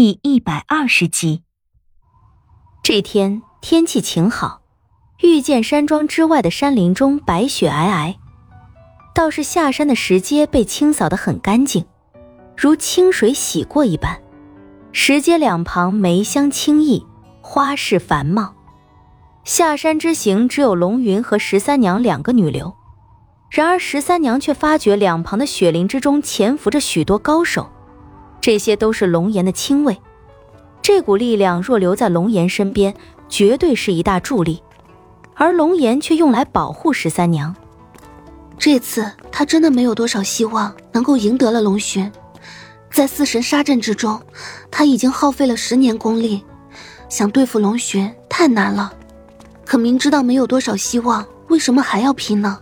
第一百二十集。这天天气晴好，遇见山庄之外的山林中白雪皑皑，倒是下山的石阶被清扫得很干净，如清水洗过一般。石阶两旁梅香清逸，花市繁茂。下山之行只有龙云和十三娘两个女流，然而十三娘却发觉两旁的雪林之中潜伏着许多高手。这些都是龙岩的亲卫，这股力量若留在龙岩身边，绝对是一大助力。而龙岩却用来保护十三娘。这次他真的没有多少希望能够赢得了龙巡，在四神杀阵之中，他已经耗费了十年功力，想对付龙巡太难了。可明知道没有多少希望，为什么还要拼呢？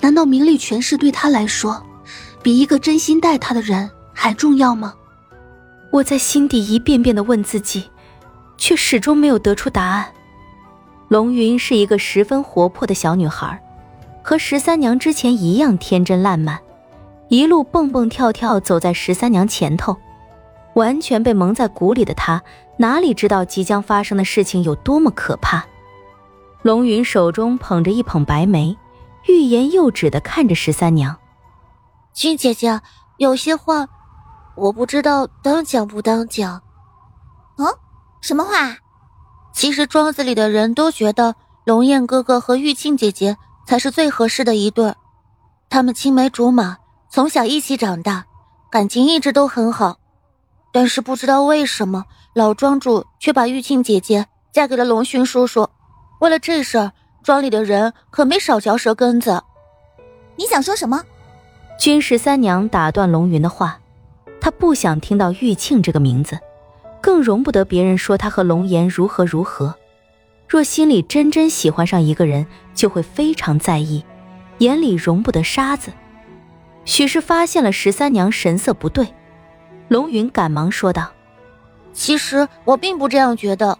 难道名利权势对他来说，比一个真心待他的人还重要吗？我在心底一遍遍的问自己，却始终没有得出答案。龙云是一个十分活泼的小女孩，和十三娘之前一样天真烂漫，一路蹦蹦跳跳走在十三娘前头，完全被蒙在鼓里的她，哪里知道即将发生的事情有多么可怕？龙云手中捧着一捧白梅，欲言又止的看着十三娘：“君姐姐，有些话……”我不知道当讲不当讲，哦，什么话？其实庄子里的人都觉得龙燕哥哥和玉庆姐姐才是最合适的一对儿，他们青梅竹马，从小一起长大，感情一直都很好。但是不知道为什么，老庄主却把玉庆姐姐嫁给了龙勋叔叔。为了这事儿，庄里的人可没少嚼舌根子。你想说什么？君十三娘打断龙云的话。他不想听到玉庆这个名字，更容不得别人说他和龙岩如何如何。若心里真真喜欢上一个人，就会非常在意，眼里容不得沙子。许是发现了十三娘神色不对，龙云赶忙说道：“其实我并不这样觉得。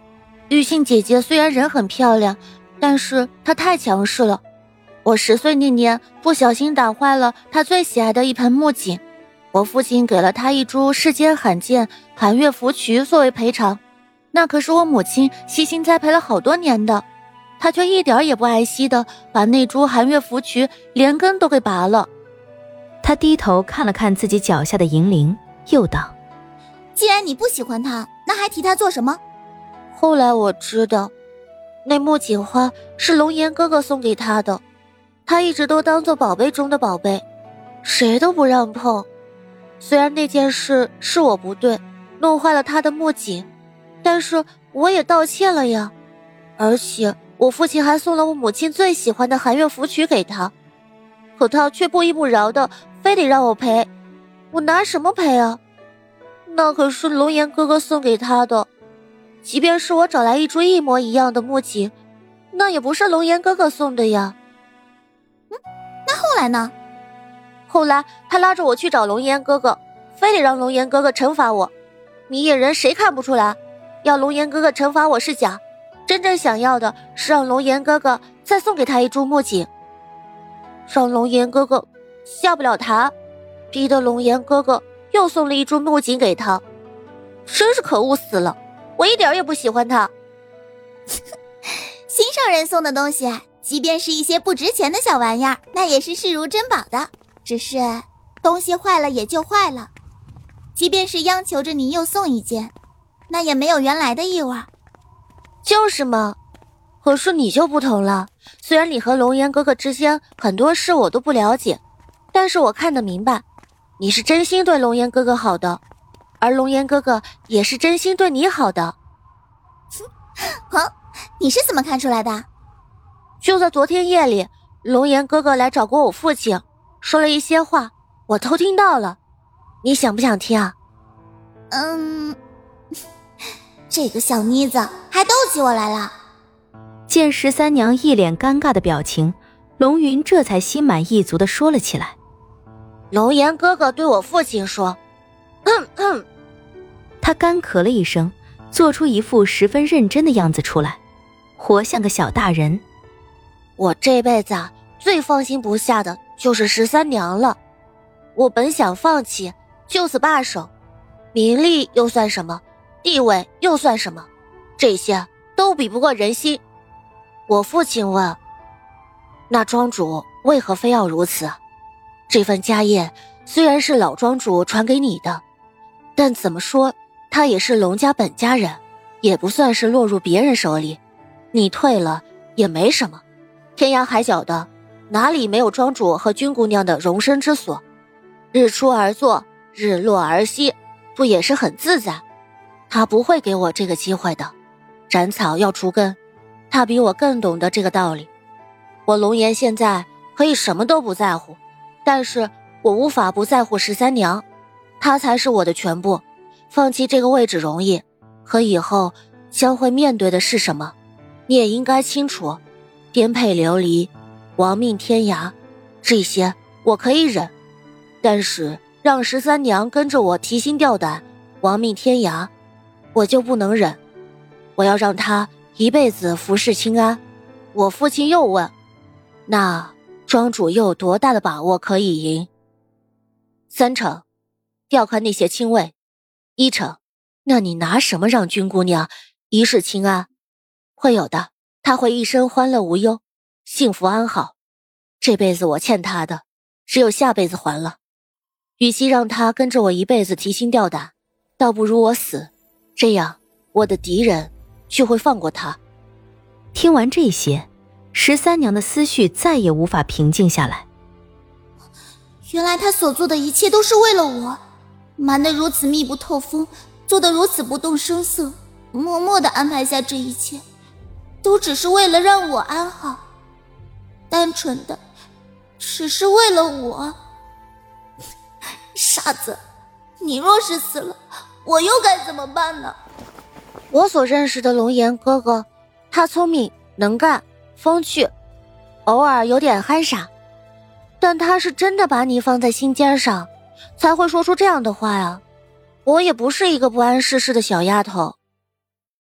玉庆姐姐虽然人很漂亮，但是她太强势了。我十岁那年不小心打坏了她最喜爱的一盆木槿。”我父亲给了他一株世间罕见寒月芙蕖作为赔偿，那可是我母亲悉心栽培了好多年的，他却一点也不爱惜的把那株寒月芙蕖连根都给拔了。他低头看了看自己脚下的银铃，又道：“既然你不喜欢它，那还提它做什么？”后来我知道，那木槿花是龙岩哥哥送给他的，他一直都当做宝贝中的宝贝，谁都不让碰。虽然那件事是我不对，弄坏了他的木槿，但是我也道歉了呀。而且我父亲还送了我母亲最喜欢的寒月芙蕖给他，可他却不依不饶的，非得让我赔。我拿什么赔啊？那可是龙岩哥哥送给他的，即便是我找来一株一模一样的木槿，那也不是龙岩哥哥送的呀。嗯，那后来呢？后来，他拉着我去找龙岩哥哥，非得让龙岩哥哥惩罚我。明眼人谁看不出来？要龙岩哥哥惩罚我是假，真正想要的是让龙岩哥哥再送给他一株木槿。让龙岩哥哥下不了台，逼得龙岩哥哥又送了一株木槿给他，真是可恶死了！我一点也不喜欢他。心上人送的东西，即便是一些不值钱的小玩意儿，那也是视如珍宝的。只是东西坏了也就坏了，即便是央求着你又送一件，那也没有原来的意味。就是嘛，可是你就不同了。虽然你和龙岩哥哥之间很多事我都不了解，但是我看得明白，你是真心对龙岩哥哥好的，而龙岩哥哥也是真心对你好的。哼，你是怎么看出来的？就在昨天夜里，龙岩哥哥来找过我父亲。说了一些话，我偷听到了，你想不想听啊？嗯，这个小妮子还逗起我来了。见十三娘一脸尴尬的表情，龙云这才心满意足的说了起来。龙岩哥哥对我父亲说：“嗯嗯。”他干咳了一声，做出一副十分认真的样子出来，活像个小大人。我这辈子最放心不下的。就是十三娘了，我本想放弃，就此罢手，名利又算什么？地位又算什么？这些都比不过人心。我父亲问：“那庄主为何非要如此？这份家业虽然是老庄主传给你的，但怎么说他也是龙家本家人，也不算是落入别人手里。你退了也没什么。天涯海角的，哪里没有庄主和君姑娘的容身之所？日出而作，日落而息，不也是很自在？他不会给我这个机会的。”斩草要除根，他比我更懂得这个道理。我龙岩现在可以什么都不在乎，但是我无法不在乎十三娘，她才是我的全部。放弃这个位置容易，可以后将会面对的是什么，你也应该清楚。颠沛流离，亡命天涯，这些我可以忍，但是让十三娘跟着我提心吊胆，亡命天涯，我就不能忍。我要让他一辈子服侍清安。我父亲又问：“那庄主又有多大的把握可以赢？”三成，调开那些亲卫。一成，那你拿什么让君姑娘一世清安？会有的，她会一生欢乐无忧，幸福安好。这辈子我欠他的，只有下辈子还了。与其让他跟着我一辈子提心吊胆，倒不如我死。这样，我的敌人。就会放过他。听完这些，十三娘的思绪再也无法平静下来。原来他所做的一切都是为了我，瞒得如此密不透风，做得如此不动声色，默默的安排下这一切，都只是为了让我安好，单纯的，只是为了我。傻子，你若是死了，我又该怎么办呢？我所认识的龙岩哥哥，他聪明能干、风趣，偶尔有点憨傻，但他是真的把你放在心尖上，才会说出这样的话呀。我也不是一个不谙世事的小丫头。